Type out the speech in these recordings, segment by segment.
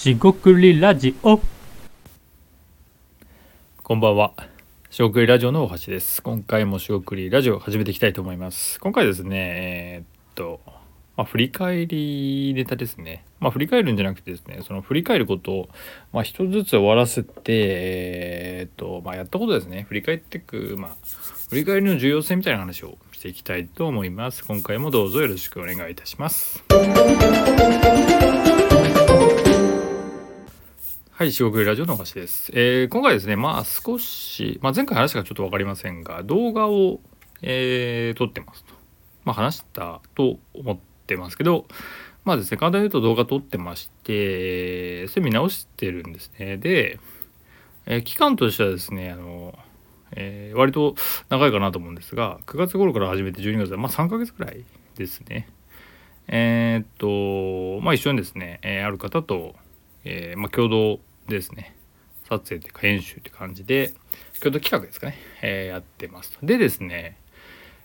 しごくりラジオこんばんは。しごくりラジオの大橋です。今回もしごくりラジオ始めていきたいと思います。今回ですね、えーっと、まあ、振り返りネタですね。まあ、振り返るんじゃなくてですね、その振り返ることを、まあ、一つずつ終わらせて、えーっと、まあ、やったことですね、振り返ってく、まあ、振り返りの重要性みたいな話をしていきたいと思います。今回もどうぞよろしくお願いいたします。はい、四国ラジオのお橋です。えー今回ですね、まあ少し、まあ、前回話がちょっと分かりませんが、動画を、えー撮ってますと。まあ話したと思ってますけど、まあですね、簡単に言うと動画撮ってまして、それ見直してるんですね。で、えー期間としてはですね、あの、え割と長いかなと思うんですが、9月頃から始めて12月で、まあ3ヶ月くらいですね。えっと、まあ一緒にですね、えある方と、えまあ、共同ですね。撮影というか編集という感じで共同企画ですかね、えーやってますと。でですね、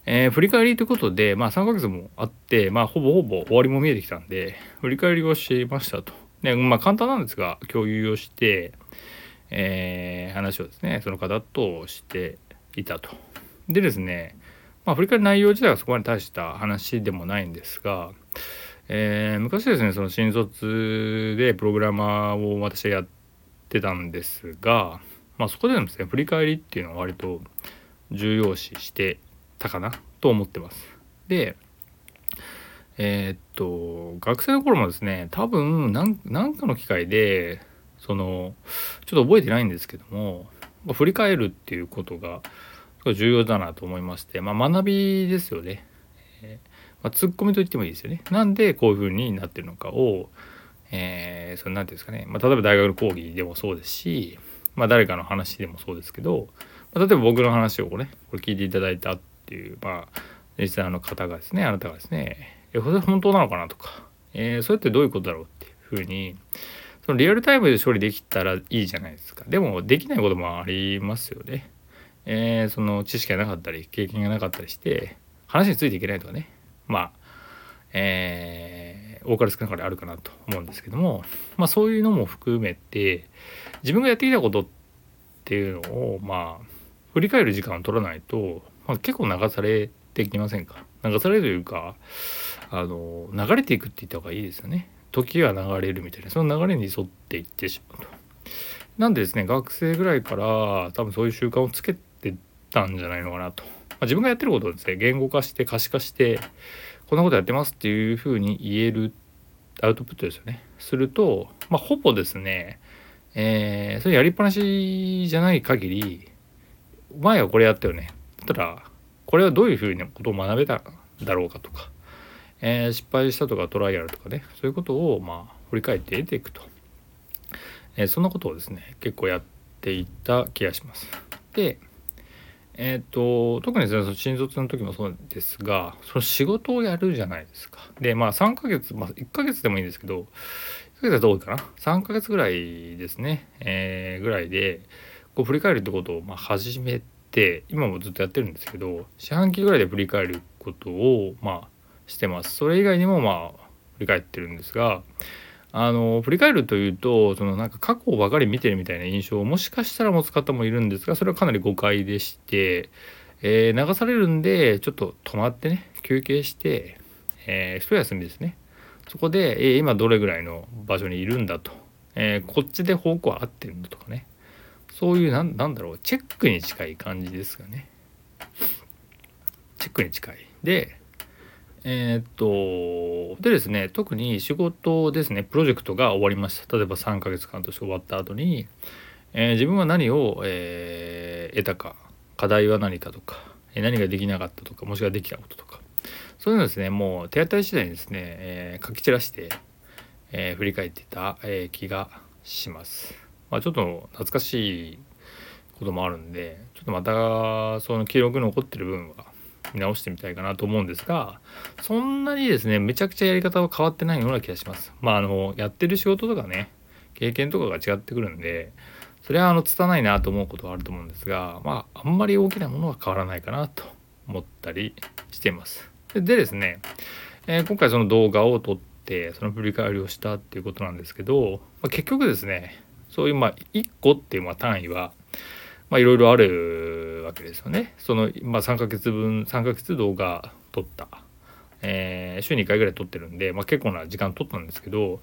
えー振り返りということで、まあ、3ヶ月もあって、まあ、ほぼほぼ終わりも見えてきたんで振り返りをしましたと。でまあ簡単なんですが共有をして、えー話をですねその方としていたと。でですねまあ振り返り内容自体はそこまで大した話でもないんですがえー昔ですねその新卒でプログラマーを私はやってたんですが、まあ、そこでのですね振り返りっていうのは割と重要視してたかなと思ってます。でえーっと学生の頃もですね多分なんかの機会でそのちょっと覚えてないんですけどもまあ振り返るっていうことが重要だなと思いまして、まあ、学びですよね。えーまあ、ツッコミと言ってもいいですよね。なんでこういう風になってるのかを、えー、そのなんていうんですかね、まあ、例えば大学の講義でもそうですし、まあ、誰かの話でもそうですけど、まあ、例えば僕の話をこれこれ聞いていただいたっていう、まあ、リスナーの方がですねあなたがですね「えこれ本当なのかな?」とか、えーそれってどういうことだろうっていう風にそのリアルタイムで処理できたらいいじゃないですか。でもできないこともありますよね。えーその知識がなかったり経験がなかったりして話についていけないとかねまあえー多かれ少なかれあるかなと思うんですけども、まあ、そういうのも含めて自分がやってきたことっていうのをまあ振り返る時間を取らないと、まあ、結構流されてきませんか？流されるというかあの流れていくって言った方がいいですよね時が流れるみたいなその流れに沿っていってしまうと。なんでですね学生ぐらいから多分そういう習慣をつけてたんじゃないのかなと。まあ、自分がやってることをですね言語化して可視化してこんなことやってますっていうふうに言えるアウトプットですよね。すると、まあ、ほぼですね、えーそれやりっぱなしじゃない限り前はこれやったよねだったらこれはどういうふうなことを学べただろうかとか、えー失敗したとかトライアルとかねそういうことをまあ振り返って得ていくと、えーそんなことをですね結構やっていった気がします。でえっ、と特にですねその新卒の時もそうですがその仕事をやるじゃないですか。でまあ3ヶ月まあ1ヶ月でもいいんですけど1ヶ月はどうかな？3ヶ月ぐらいですね、えーぐらいでこう振り返るってことをまあ始めて今もずっとやってるんですけど四半期ぐらいで振り返ることをまあしてます。それ以外にもまあ振り返ってるんですがあの振り返るというとそのなんか過去ばかり見てるみたいな印象をもしかしたら持つ方もいるんですがそれはかなり誤解でして、えー流されるんでちょっと止まってね休憩して、えー一休みですね。そこで、えー今どれぐらいの場所にいるんだと、えーこっちで方向は合ってるのとかね。そういうなんだろう。チェックに近い感じですがね。チェックに近い。でえーっとでですね特に仕事ですねプロジェクトが終わりました例えば3ヶ月間として終わった後に、えー自分は何を、えー得たか課題は何かとかえ何ができなかったとかもしくはできたこととかそういうのですねもう手当たり次第にですね、えー書き散らして、えー振り返ってた、えー気がします。まあ、ちょっと懐かしいこともあるんでちょっとまたその記録残ってる分は見直してみたいかなと思うんですがそんなにですねめちゃくちゃやり方は変わってないような気がします。まああのやってる仕事とかね経験とかが違ってくるんでそれはあの拙いなと思うことはあると思うんですがまああんまり大きなものは変わらないかなと思ったりしています。ででですね、えー今回その動画を撮ってその振り返りをしたっていうことなんですけど、まあ、結局ですねそういうまあ1個っていうまあ単位はまあいろいろあるわけですよね。そのまあ3ヶ月分3ヶ月動画撮った。えー、週に1回ぐらい撮ってるんで、まあ、結構な時間撮ったんですけど、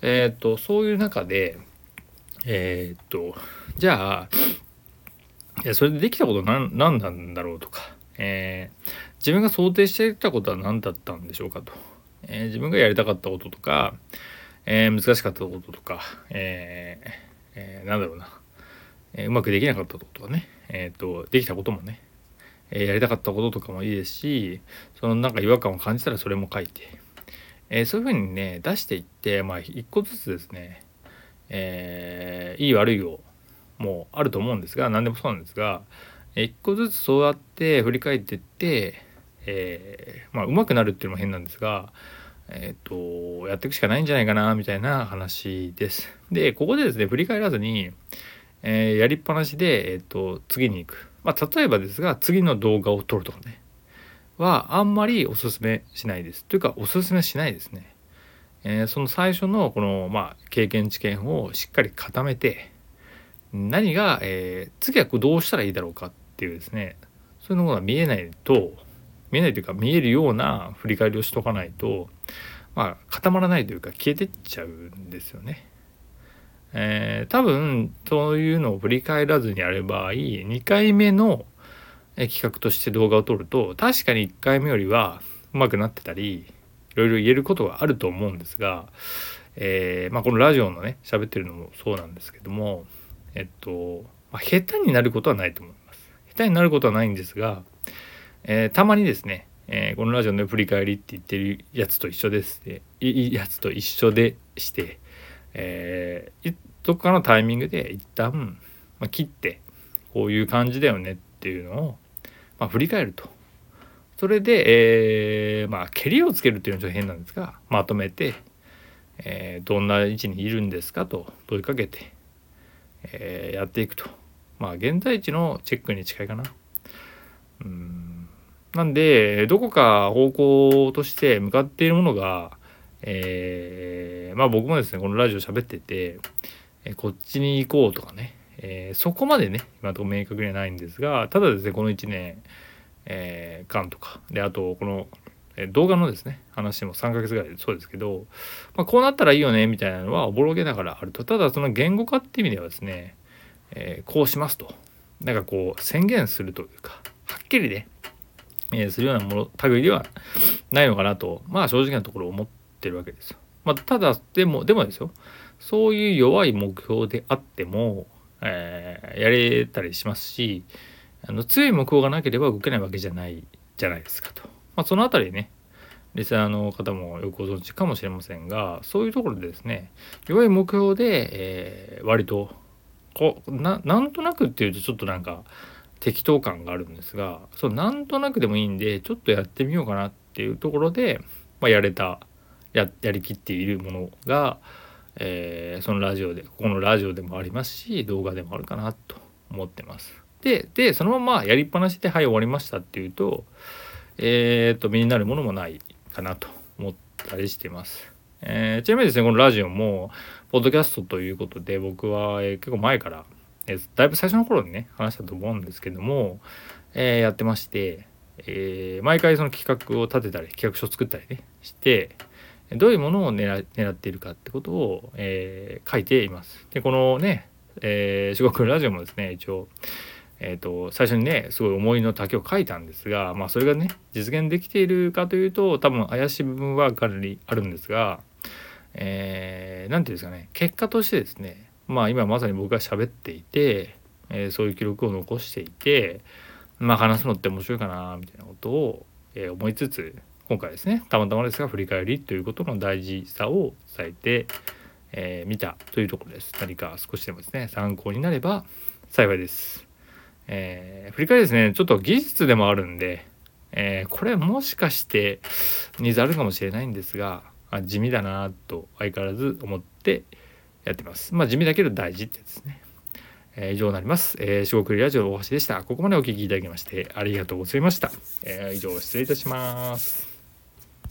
えー、とそういう中でえー、っとじゃあそれでできたこと何何なんだろうとか、えー、自分が想定していたことは何だったんでしょうかと、え、自分がやりたかったこととか、えー、難しかったこととか、えーえー、なんだろうな、え、うまくできなかったこととかね、えーと、できたこともね、え、やりたかったこととかもいいですしそのなんか違和感を感じたらそれも書いて、え、そういうふうにね出していってまあ一個ずつですね、えー、いい悪いをもうあると思うんですが何でもそうなんですが一個ずつそうやって振り返っていって、え、まあ上手くなるっていうのも変なんですがえっ、ー、とやっていくしかないんじゃないかなみたいな話です。でここでですね振り返らずに、えー、やりっぱなしで、えーと、次に行く、まあ、例えばですが次の動画を撮るとかねはあんまりおすすめしないです。というかおすすめしないですね。えー、その最初のこの、まあ、経験知見をしっかり固めて何が、えー、次はどうしたらいいだろうかっていうですねそういうのが見えないと見えないというか見えるような振り返りをしとかないとまあ固まらないというか消えてっちゃうんですよね。えー、多分そういうのを振り返らずにやる場合2回目の企画として動画を撮ると確かに1回目よりはうまくなってたりいろいろ言えることがあると思うんですが、えー、まあ、このラジオのね喋ってるのもそうなんですけどもえっと、まあ、下手になることはないと思います。下手になることはないんですが、えー、たまにですね、え、このラジオの振り返りって言ってるやつと一緒ですね、いやつと一緒でして、えー、どっかのタイミングで一旦、まあ、切ってこういう感じだよねっていうのを、まあ、振り返ると。それで、えー、まあ、蹴りをつけるっていうのはちょっと変なんですが、まとめて、えー、どんな位置にいるんですかと問いかけて、えー、やっていくと。まあ現在地のチェックに近いかな。うんなんでどこか方向として向かっているものが、えー、まあ僕もですねこのラジオ喋ってて、えー、こっちに行こうとかね、えー、そこまでね今と明確にはないんですがただですねこの1年、えー、間とかであとこの動画のですね話も3ヶ月ぐらいでそうですけど、まあ、こうなったらいいよねみたいなのはおぼろげながらあると。ただその言語化っていう意味ではですね、えー、こうしますと。なんかこう宣言するというかはっきりね、えー、するようなもの類ではないのかなとまあ正直なところ思ってるわけですよ。まあ、ただでもでもですよそういう弱い目標であっても、えー、やれたりしますしあの強い目標がなければ動けないわけじゃないじゃないですかと。まあ、その辺りねリスナーの方もよくご存知かもしれませんがそういうところでですね弱い目標で、えー、割とこうななんとなくっていうとちょっとなんか適当感があるんですがそうなんとなくでもいいんでちょっとやってみようかなっていうところで、まあ、やれたややりきっているものが、えー、そのラジオでここのラジオでもありますし動画でもあるかなと思ってます。ででそのままやりっぱなしで「はい終わりました」っていうとえー、と身になるものもないかなと思ったりしてます。えー、ちなみにですねこのラジオもポッドキャストということで僕は、えー、結構前から、えー、だいぶ最初の頃にね話したと思うんですけども、えー、やってまして、えー、毎回その企画を立てたり企画書を作ったりねしてどういうものを狙狙っているかってことを、えー、書いています。でこのね、えー、四国ラジオもですね一応えーと、最初にねすごい思いの丈を書いたんですが、まあ、それがね実現できているかというと多分怪しい部分はかなりあるんですが何、えー、て言うんですかね結果としてですねまあ今まさに僕が喋っていて、えー、そういう記録を残していてまあ話すのって面白いかなみたいなことを、えー、思いつつ今回ですねたまたまですが振り返りということの大事さを伝えてみ、えー、たというところです。何か少しでもですね参考になれば幸いです。えー、振り返りですねちょっと技術でもあるんで、えー、これもしかしてニーズあるかもしれないんですが地味だなと相変わらず思ってやってます。まあ地味だけど大事ってやつですね、えー、以上になります。え四国、ラジオ大橋でした。ここまでお聴きいただきましてありがとうございました、えー、以上失礼いたします。